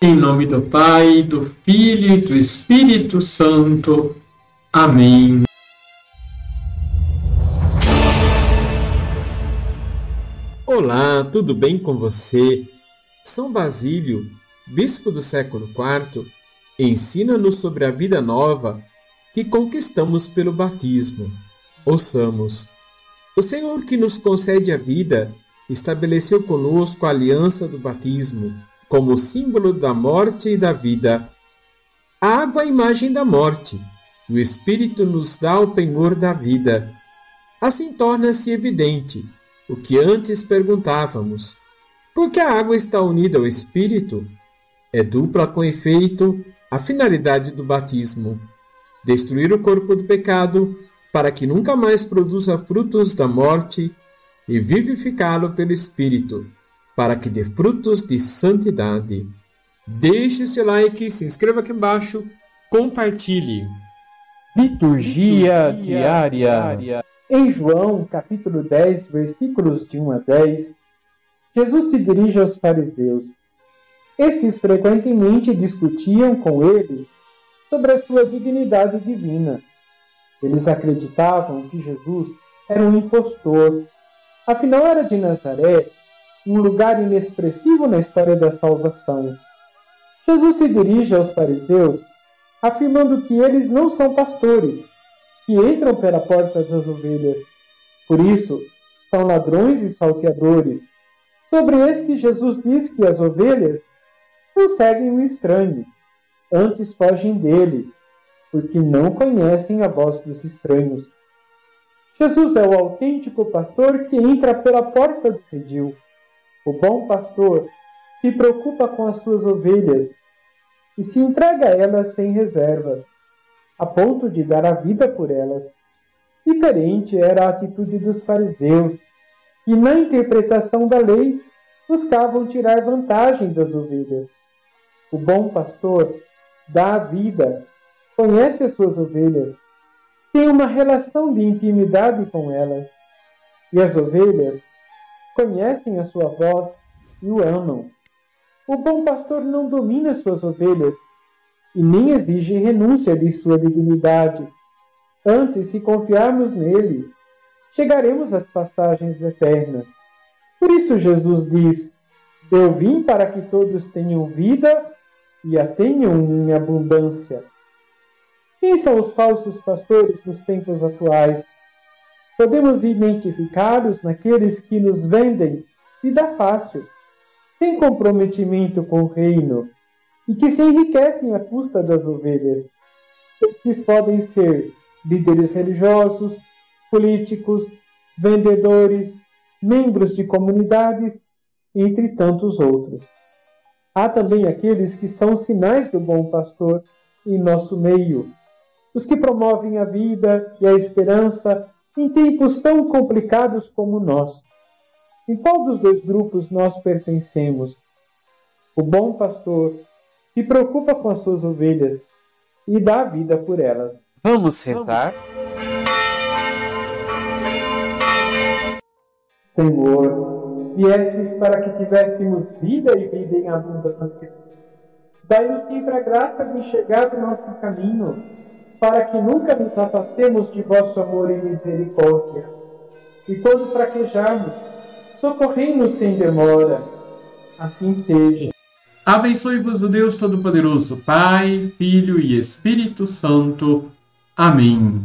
Em nome do Pai, do Filho e do Espírito Santo. Amém. Olá, tudo bem com você? São Basílio, bispo do século IV, ensina-nos sobre a vida nova que conquistamos pelo batismo. Ouçamos. O Senhor que nos concede a vida estabeleceu conosco a aliança do batismo como símbolo da morte e da vida. A água é a imagem da morte, e o Espírito nos dá o penhor da vida. Assim torna-se evidente o que antes perguntávamos: por que a água está unida ao Espírito? É dupla com efeito a finalidade do batismo: destruir o corpo do pecado para que nunca mais produza frutos da morte e vivificá-lo pelo Espírito para que dê frutos de santidade. Deixe seu like, se inscreva aqui embaixo, compartilhe. Liturgia, Liturgia diária. diária. Em João, capítulo 10, versículos de 1 a 10, Jesus se dirige aos fariseus. Estes frequentemente discutiam com ele sobre a sua dignidade divina. Eles acreditavam que Jesus era um impostor. Afinal, era de Nazaré um lugar inexpressivo na história da salvação. Jesus se dirige aos fariseus afirmando que eles não são pastores, que entram pela porta das ovelhas. Por isso, são ladrões e salteadores. Sobre este, Jesus diz que as ovelhas não seguem o estranho, antes fogem dele, porque não conhecem a voz dos estranhos. Jesus é o autêntico pastor que entra pela porta do redil. O bom pastor se preocupa com as suas ovelhas e se entrega a elas sem reservas, a ponto de dar a vida por elas. Diferente era a atitude dos fariseus, que, na interpretação da lei, buscavam tirar vantagem das ovelhas. O bom pastor dá a vida, conhece as suas ovelhas, tem uma relação de intimidade com elas, e as ovelhas conhecem a sua voz e o amam. O bom pastor não domina suas ovelhas e nem exige renúncia de sua dignidade. Antes, se confiarmos nele, chegaremos às pastagens eternas. Por isso, Jesus diz: Eu vim para que todos tenham vida e a tenham em abundância. Quem são os falsos pastores nos tempos atuais? Podemos identificá-los naqueles que nos vendem vida fácil, sem comprometimento com o reino, e que se enriquecem à custa das ovelhas. Estes podem ser líderes religiosos, políticos, vendedores, membros de comunidades, entre tantos outros. Há também aqueles que são sinais do bom pastor em nosso meio, os que promovem a vida e a esperança em tempos tão complicados como nosso. Em qual dos dois grupos nós pertencemos? O bom pastor se preocupa com as suas ovelhas e dá a vida por elas. Vamos sentar. Senhor, viestes para que tivéssemos vida e vida em abundância. Dai-nos sempre a graça de enxergar o nosso caminho para que nunca nos afastemos de vosso amor e misericórdia. E quando fraquejarmos, socorrei-nos sem demora. Assim seja. Abençoe-vos o Deus Todo-Poderoso, Pai, Filho e Espírito Santo. Amém.